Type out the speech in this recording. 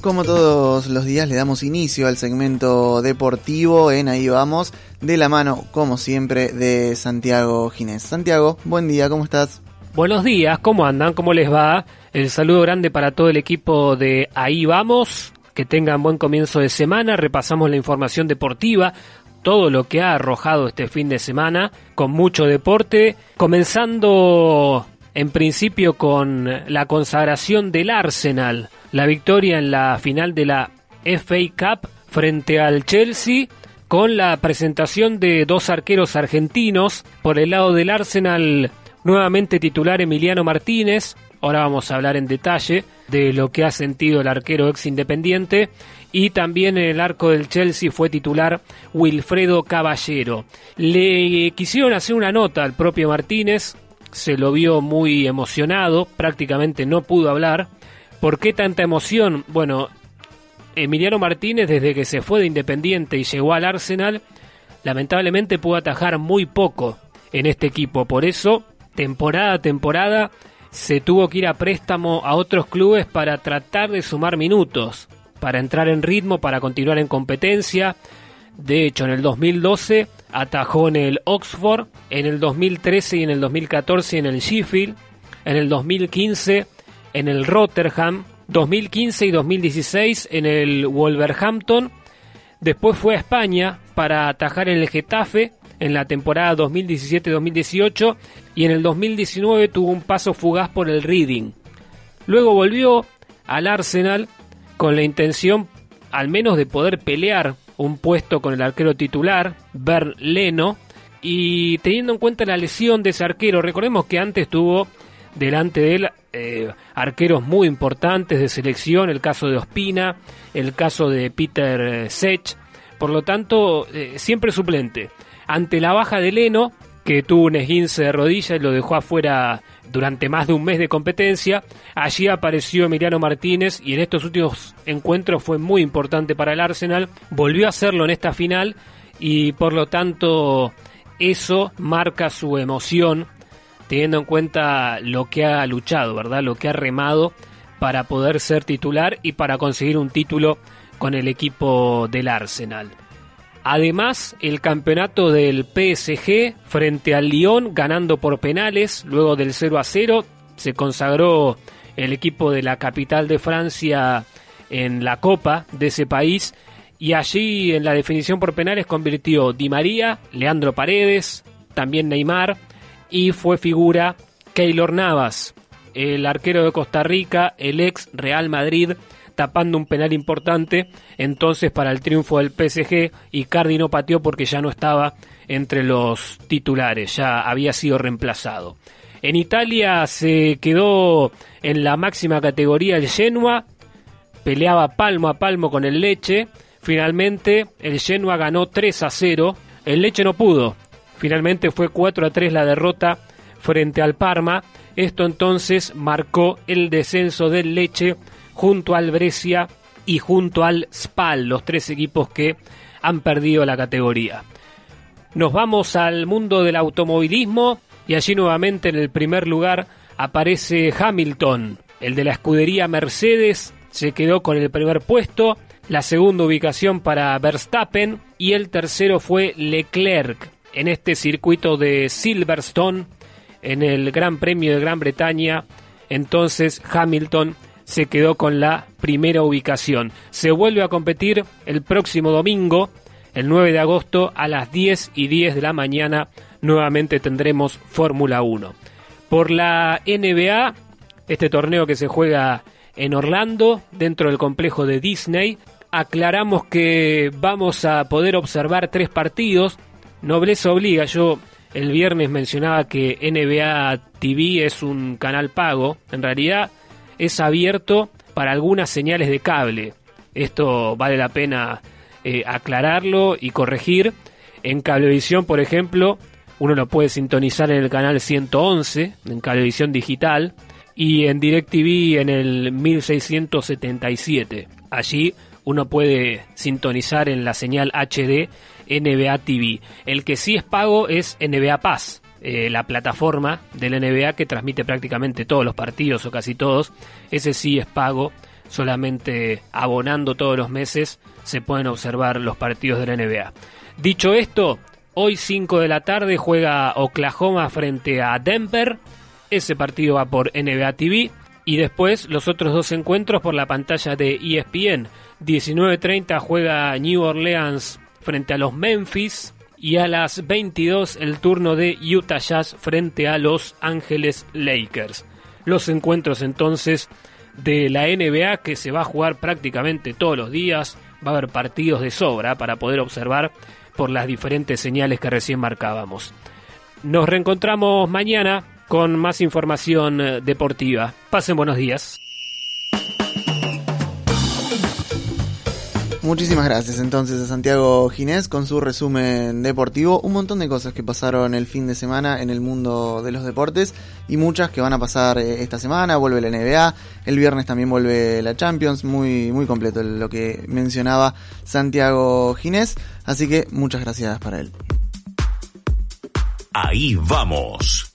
Como todos los días le damos inicio al segmento deportivo en Ahí vamos, de la mano, como siempre, de Santiago Ginés. Santiago, buen día, ¿cómo estás? Buenos días, ¿cómo andan? ¿Cómo les va? El saludo grande para todo el equipo de Ahí vamos, que tengan buen comienzo de semana, repasamos la información deportiva, todo lo que ha arrojado este fin de semana, con mucho deporte, comenzando en principio con la consagración del Arsenal la victoria en la final de la FA Cup frente al Chelsea con la presentación de dos arqueros argentinos por el lado del Arsenal. Nuevamente titular Emiliano Martínez. Ahora vamos a hablar en detalle de lo que ha sentido el arquero ex independiente. Y también en el arco del Chelsea fue titular Wilfredo Caballero. Le quisieron hacer una nota al propio Martínez, se lo vio muy emocionado, prácticamente no pudo hablar, ¿Por qué tanta emoción? Bueno, Emiliano Martínez desde que se fue de Independiente y llegó al Arsenal, lamentablemente pudo atajar muy poco en este equipo. Por eso, temporada a temporada, se tuvo que ir a préstamo a otros clubes para tratar de sumar minutos, para entrar en ritmo, para continuar en competencia. De hecho, en el 2012 atajó en el Oxford, en el 2013 y en el 2014 en el Sheffield, en el 2015 en el Rotterdam, 2015 y 2016 en el Wolverhampton. Después fue a España para atajar en el Getafe en la temporada 2017-2018 y en el 2019 tuvo un paso fugaz por el Reading. Luego volvió al Arsenal con la intención al menos de poder pelear un puesto con el arquero titular, Bern Leno, y teniendo en cuenta la lesión de ese arquero, recordemos que antes tuvo delante de él eh, arqueros muy importantes de selección, el caso de Ospina, el caso de Peter eh, Sech, por lo tanto, eh, siempre suplente. Ante la baja de Leno, que tuvo un esguince de rodilla y lo dejó afuera durante más de un mes de competencia, allí apareció Emiliano Martínez y en estos últimos encuentros fue muy importante para el Arsenal, volvió a hacerlo en esta final y por lo tanto eso marca su emoción teniendo en cuenta lo que ha luchado, ¿verdad? Lo que ha remado para poder ser titular y para conseguir un título con el equipo del Arsenal. Además, el campeonato del PSG frente al Lyon ganando por penales, luego del 0 a 0, se consagró el equipo de la capital de Francia en la copa de ese país y allí en la definición por penales convirtió Di María, Leandro Paredes, también Neymar, y fue figura Keylor Navas, el arquero de Costa Rica, el ex Real Madrid, tapando un penal importante entonces para el triunfo del PSG y Cardi no pateó porque ya no estaba entre los titulares, ya había sido reemplazado. En Italia se quedó en la máxima categoría el Genoa, peleaba palmo a palmo con el Leche, finalmente el Genoa ganó 3 a 0, el Leche no pudo, Finalmente fue 4 a 3 la derrota frente al Parma. Esto entonces marcó el descenso del Leche junto al Brescia y junto al Spal, los tres equipos que han perdido la categoría. Nos vamos al mundo del automovilismo y allí nuevamente en el primer lugar aparece Hamilton, el de la escudería Mercedes, se quedó con el primer puesto, la segunda ubicación para Verstappen y el tercero fue Leclerc en este circuito de Silverstone, en el Gran Premio de Gran Bretaña, entonces Hamilton se quedó con la primera ubicación. Se vuelve a competir el próximo domingo, el 9 de agosto, a las 10 y 10 de la mañana. Nuevamente tendremos Fórmula 1. Por la NBA, este torneo que se juega en Orlando, dentro del complejo de Disney, aclaramos que vamos a poder observar tres partidos Nobleza obliga. Yo el viernes mencionaba que NBA TV es un canal pago. En realidad es abierto para algunas señales de cable. Esto vale la pena eh, aclararlo y corregir. En Cablevisión, por ejemplo, uno lo puede sintonizar en el canal 111, en Cablevisión Digital, y en DirecTV en el 1677. Allí uno puede sintonizar en la señal HD NBA TV. El que sí es pago es NBA Pass, eh, la plataforma del NBA que transmite prácticamente todos los partidos o casi todos. Ese sí es pago solamente abonando todos los meses se pueden observar los partidos de la NBA. Dicho esto, hoy 5 de la tarde juega Oklahoma frente a Denver. Ese partido va por NBA TV. Y después los otros dos encuentros por la pantalla de ESPN. 19.30 juega New Orleans frente a los Memphis. Y a las 22 el turno de Utah Jazz frente a Los Ángeles Lakers. Los encuentros entonces de la NBA que se va a jugar prácticamente todos los días. Va a haber partidos de sobra para poder observar por las diferentes señales que recién marcábamos. Nos reencontramos mañana con más información eh, deportiva. Pasen buenos días. Muchísimas gracias entonces a Santiago Ginés con su resumen deportivo. Un montón de cosas que pasaron el fin de semana en el mundo de los deportes y muchas que van a pasar eh, esta semana. Vuelve la NBA, el viernes también vuelve la Champions. Muy, muy completo lo que mencionaba Santiago Ginés. Así que muchas gracias para él. Ahí vamos.